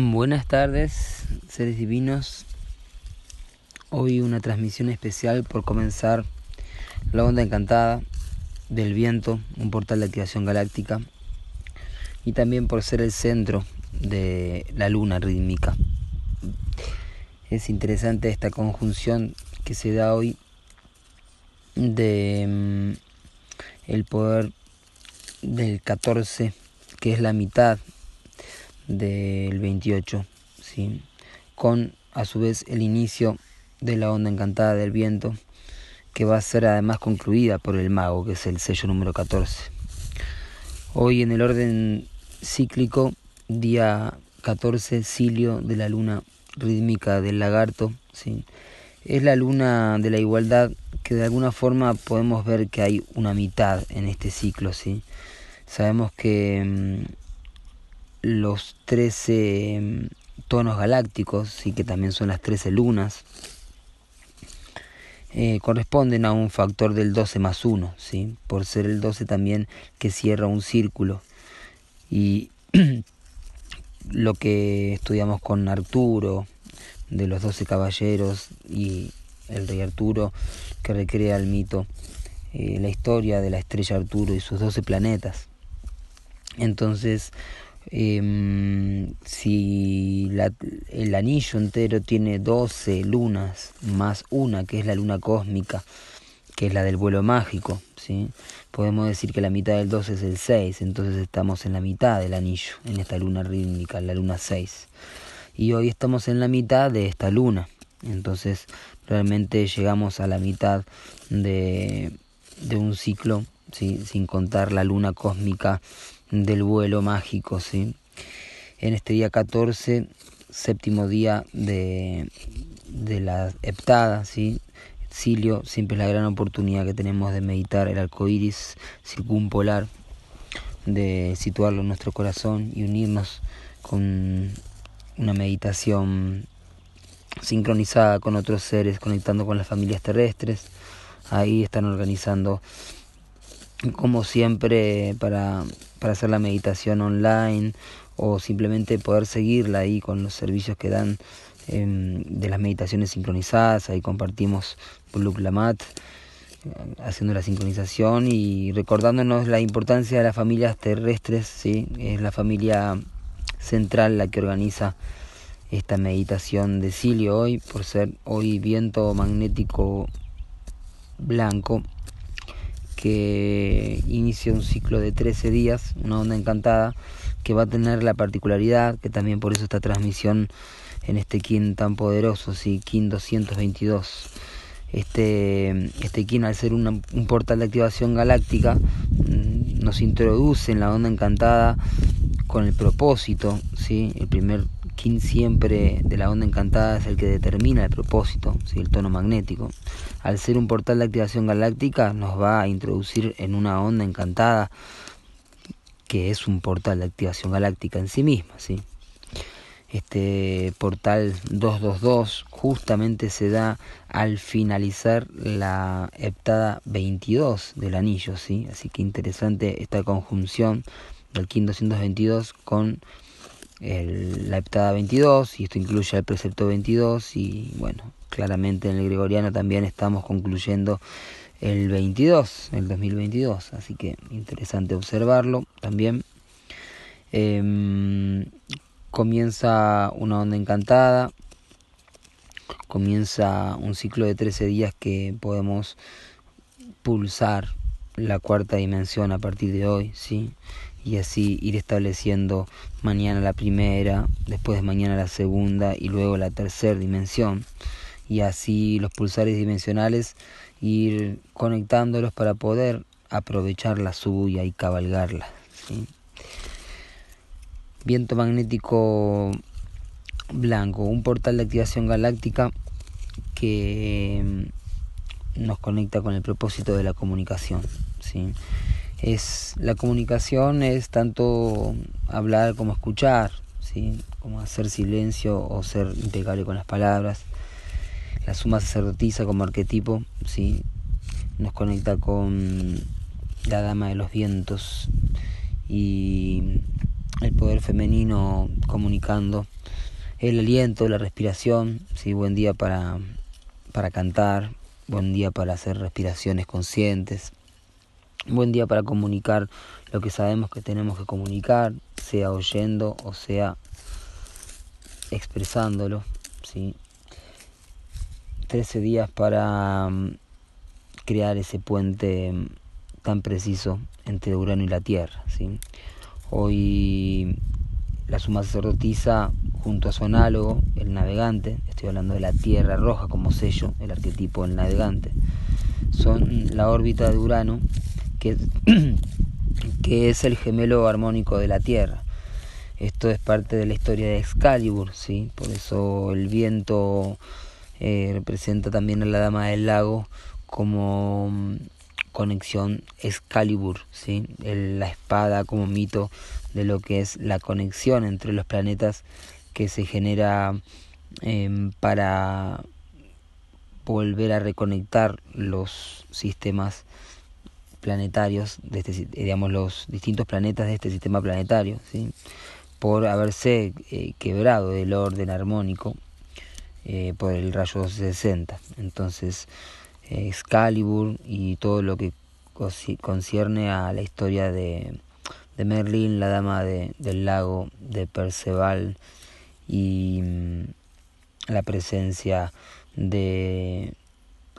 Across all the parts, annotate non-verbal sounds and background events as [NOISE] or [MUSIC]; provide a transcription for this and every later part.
Buenas tardes, seres divinos. Hoy una transmisión especial por comenzar la onda encantada del viento, un portal de activación galáctica, y también por ser el centro de la luna rítmica. Es interesante esta conjunción que se da hoy de mm, el poder del 14, que es la mitad del 28, ¿sí? con a su vez el inicio de la onda encantada del viento, que va a ser además concluida por el mago, que es el sello número 14. Hoy en el orden cíclico, día 14, cilio de la luna rítmica del lagarto, ¿sí? es la luna de la igualdad que de alguna forma podemos ver que hay una mitad en este ciclo, ¿sí? Sabemos que mm, los 13 mm, tonos galácticos, sí que también son las 13 lunas, eh, corresponden a un factor del 12 más 1, ¿sí? por ser el 12 también que cierra un círculo. Y [CLEARS THROAT] lo que estudiamos con Arturo, de los 12 caballeros, y el rey Arturo, que recrea el mito, eh, la historia de la estrella Arturo y sus 12 planetas. Entonces, eh, si la, el anillo entero tiene 12 lunas más una que es la luna cósmica, que es la del vuelo mágico, ¿sí? podemos decir que la mitad del 12 es el 6, entonces estamos en la mitad del anillo, en esta luna rítmica, la luna 6. Y hoy estamos en la mitad de esta luna, entonces realmente llegamos a la mitad de, un ciclo, sin contar la luna cósmica del vuelo mágico, ¿sí? En este día 14, séptimo día de, de la heptada, ¿sí? Silio, siempre es la gran oportunidad que tenemos de meditar el arco iris circumpolar, de situarlo en nuestro corazón y unirnos con una meditación sincronizada con otros seres, conectando con las familias terrestres. Ahí están organizando como siempre para, para hacer la meditación online o simplemente poder seguirla ahí con los servicios que dan em, de las meditaciones sincronizadas, ahí compartimos Bluk Lamat eh, haciendo la sincronización y recordándonos la importancia de las familias terrestres, ¿sí? es la familia central la que organiza esta meditación de Silio hoy, por ser hoy viento magnético blanco que inicia un ciclo de 13 días, una onda encantada, que va a tener la particularidad, que también por eso esta transmisión en este kin tan poderoso, sí, kin 222. Este, este kin al ser un portal de activación galáctica mm, nos introduce en la onda encantada con el propósito, ¿sí? el primer King siempre de la onda encantada es el que determina el propósito, ¿sí? el tono magnético. Al ser un portal de activación galáctica nos va a introducir en una onda encantada que es un portal de activación galáctica en sí misma. ¿sí? Este portal 222 justamente se da al finalizar la heptada 22 del anillo, ¿sí? así que interesante esta conjunción del King 222 con el, la heptada 22 y esto incluye el precepto 22 y bueno, claramente en el gregoriano también estamos concluyendo el 22, el 2022, así que interesante observarlo también. Em, comienza una onda encantada, comienza un ciclo de 13 días que podemos pulsar la cuarta dimensión a partir de hoy, ¿sí? Y así ir estableciendo mañana la primera, después de mañana la segunda y luego la tercera dimensión. Y así los pulsares dimensionales ir conectándolos para poder aprovechar la suya y cabalgarla. Viento magnético blanco, un portal de activación galáctica que mm, nos conecta con el propósito de la comunicación. ¿sí? Es la comunicación es tanto hablar como escuchar, ¿sí? como hacer silencio o ser impecable con las palabras. La suma sacerdotisa como arquetipo ¿sí? nos conecta con la dama de los vientos y el poder femenino comunicando el aliento, la respiración, ¿sí? buen día para, para cantar, buen día para hacer respiraciones conscientes, buen día para comunicar lo que sabemos que tenemos que comunicar, sea oyendo o sea expresándolo. ¿sí? 13 días para mm, crear ese puente mm, tan preciso entre Urano y la Tierra. Hoy la suma sacerdotisa junto a su análogo, el navegante, estoy hablando de la Tierra roja como sello, el arquetipo del navegante, son la órbita de Urano, que, [CLEARS THROAT] que es el gemelo armónico de la Tierra. Esto es parte de la historia de Excalibur, ¿sí? por eso el viento eh, representa también a la Dama del Lago como mm, conexión Excalibur, ¿sí? la espada como mito de lo que es la conexión entre los planetas que se genera em, para volver a reconectar los sistemas planetarios, de este, digamos los distintos planetas de este sistema planetario, por haberse eh, quebrado el orden armónico eh, por el rayo 60. Entonces, eh, Excalibur y todo lo que concierne a la historia de, de Merlin, la dama de, del lago, de Perceval y mm, la presencia de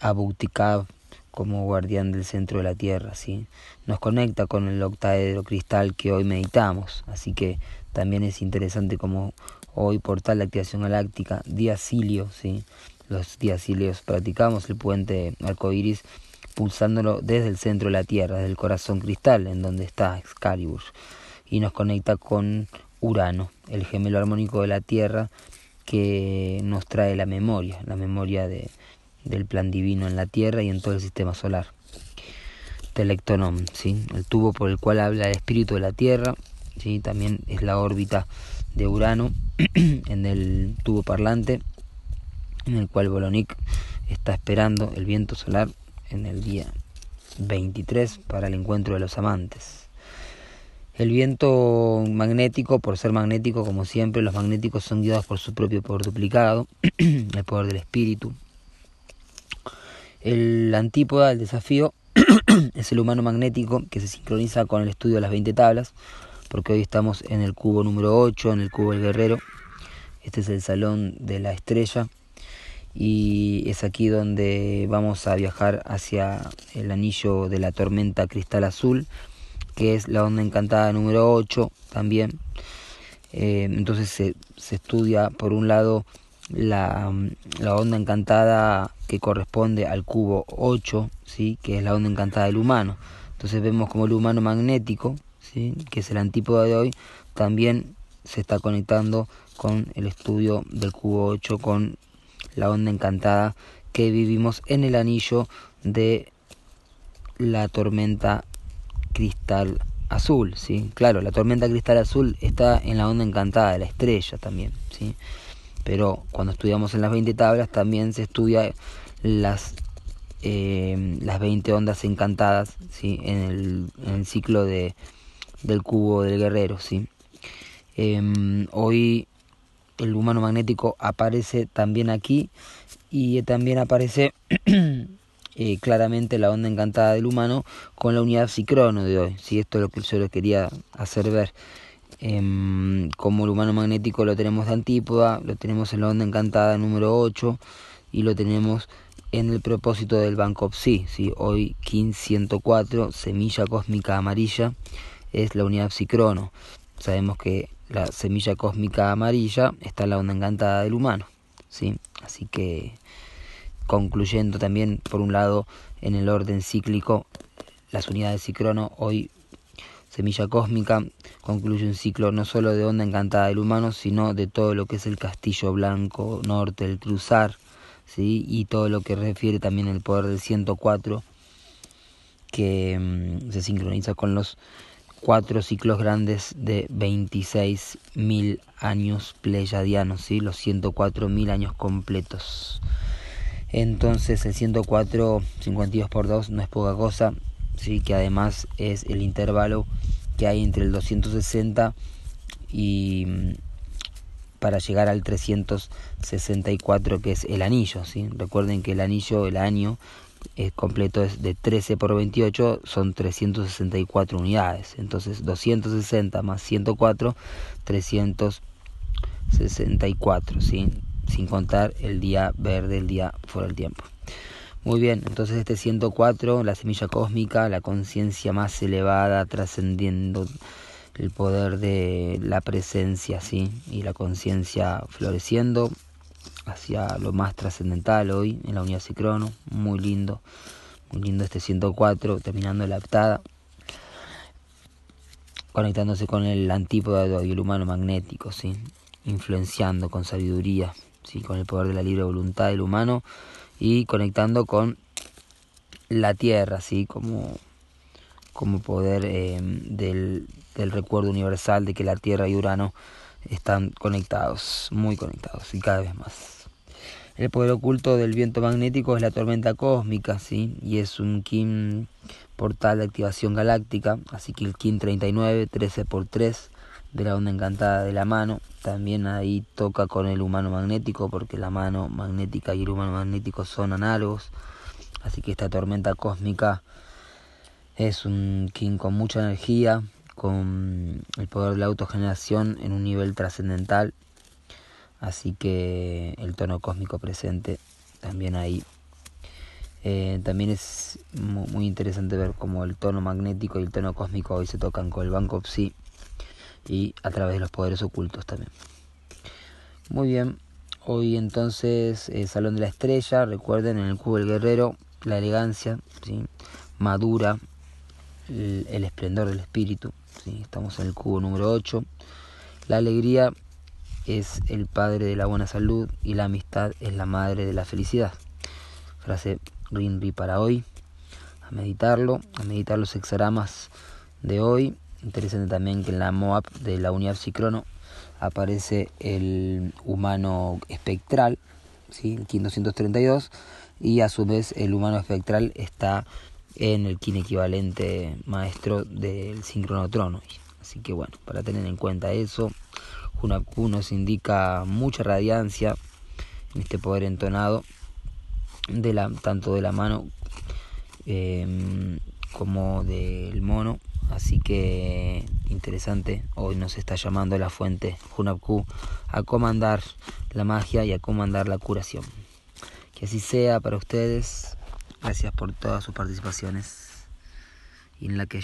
Abutikab como guardián del centro de la Tierra, ¿sí? Nos conecta con el octaedro cristal que hoy meditamos, así que también es interesante como hoy portal de activación galáctica, diacilio, ¿sí? Los diacilios practicamos el puente arcoíris pulsándolo desde el centro de la Tierra, desde el corazón cristal, en donde está Excalibur, y nos conecta con Urano, el gemelo armónico de la Tierra que nos trae la memoria, la memoria de, del plan divino en la Tierra y en todo el sistema solar. Telectonom, ¿sí? el tubo por el cual habla el espíritu de la Tierra, ¿sí? también es la órbita de Urano [CLEARS THROAT] en el tubo parlante, en el cual Bolonic está esperando el viento solar en el día 23 para el encuentro de los amantes. El viento magnético, por ser magnético, como siempre, los magnéticos son guiados por su propio poder duplicado, [CLEARS THROAT] el poder del espíritu. El antípoda, el desafío, [CLEARS THROAT] es el humano magnético que se sincroniza con el estudio de las 20 tablas, porque hoy estamos en el cubo número 8, en el cubo del guerrero. Este es el salón de la estrella y es aquí donde vamos a viajar hacia el anillo de la tormenta cristal azul, que es la onda encantada número 8 también. Eh, entonces se, se, estudia por un lado la, la, onda encantada que corresponde al cubo 8, ¿sí? que es la onda encantada del humano. Entonces vemos como el humano magnético, ¿sí? que es el antípoda de hoy, también se está conectando con el estudio del cubo 8 con la onda encantada que vivimos en el anillo de la tormenta cristal azul, ¿sí? Claro, la tormenta cristal azul está en la onda encantada de la estrella también, ¿sí? Pero cuando estudiamos en las 20 tablas también se estudia las, eh, las 20 ondas encantadas, ¿sí? En el, ciclo de, del cubo del guerrero, ¿sí? Em, hoy el humano magnético aparece también aquí y también aparece [CLEARS THROAT] eh, claramente la onda encantada del humano con la unidad psicrono de hoy. Si esto es lo que yo les quería hacer ver. Em, como el humano magnético lo tenemos de antípoda, lo tenemos en la onda encantada número 8 y lo tenemos en el propósito del Banco Psi. ¿sí? Hoy 1504, semilla cósmica amarilla, es la unidad psicrono. Sabemos que la semilla cósmica amarilla está la onda encantada del humano. ¿sí? Así que concluyendo también, por un lado, en el orden cíclico, las unidades cicrono, hoy semilla cósmica, concluye un ciclo no solo de onda encantada del humano, sino de todo lo que es el castillo blanco norte, el cruzar, ¿sí? y todo lo que refiere también el poder del 104, que mm, se sincroniza con los cuatro ciclos grandes de 26.000 años pleyadianos, ¿sí? los 104.000 años completos. Entonces el 104 52 por 2 no es poca cosa, ¿sí? que además es el intervalo que hay entre el 260 y mm, para llegar al 364 que es el anillo, ¿sí? Recuerden que el anillo, el año es completo es de 13 por 28 son 364 unidades. Entonces 260 más 104, 364, ¿sí? sin contar el día verde, el día fuera del tiempo. Muy bien, entonces este 104, la semilla cósmica, la conciencia más elevada, trascendiendo el poder de la presencia, ¿sí? Y la conciencia floreciendo hacia lo más trascendental hoy en la unidad Cicrono. Muy lindo, muy lindo este 104, terminando la aptada. Conectándose con el antípodo y el humano magnético, ¿sí? Influenciando con sabiduría, ¿sí? Con el poder de la libre voluntad del humano y conectando con la tierra, ¿sí? Como, como poder eh, del, del recuerdo universal de que la tierra y Urano están conectados, muy conectados y cada vez más. El poder oculto del viento magnético es la tormenta cósmica, ¿sí? Y es un Kim portal de activación galáctica, así que el Kim 39, 13 por 3 de la onda encantada de la mano, también ahí toca con el humano magnético porque la mano magnética y el humano magnético son análogos. Así que esta tormenta cósmica es un king con mucha energía, con el poder de la autogeneración en un nivel trascendental. Así que el tono cósmico presente también ahí. Eh, también es muy interesante ver cómo el tono magnético y el tono cósmico hoy se tocan con el Banco Psi y a través de los poderes ocultos también. Muy bien, hoy entonces eh, Salón de la Estrella, recuerden en el cubo del guerrero, la elegancia, ¿sí? madura, el, esplendor del espíritu, ¿sí? estamos en el cubo número 8, la alegría es el padre de la buena salud y la amistad es la madre de la felicidad. Frase Rinri para hoy, a meditarlo, a meditar los hexagramas de hoy Interesante también que en la MOAP de la unidad Psicrono aparece el humano espectral, ¿sí? el KIN 232, y a su vez el humano espectral está en el KIN equivalente maestro del sincronotrono. Así que bueno, para tener en cuenta eso, Hunapku nos indica mucha radiancia en este poder entonado de la, tanto de la mano eh, como del mono Así que interesante, hoy nos está llamando la fuente Hunapku a comandar la magia y a comandar la curación. Que así sea para ustedes. Gracias por todas sus participaciones. En la que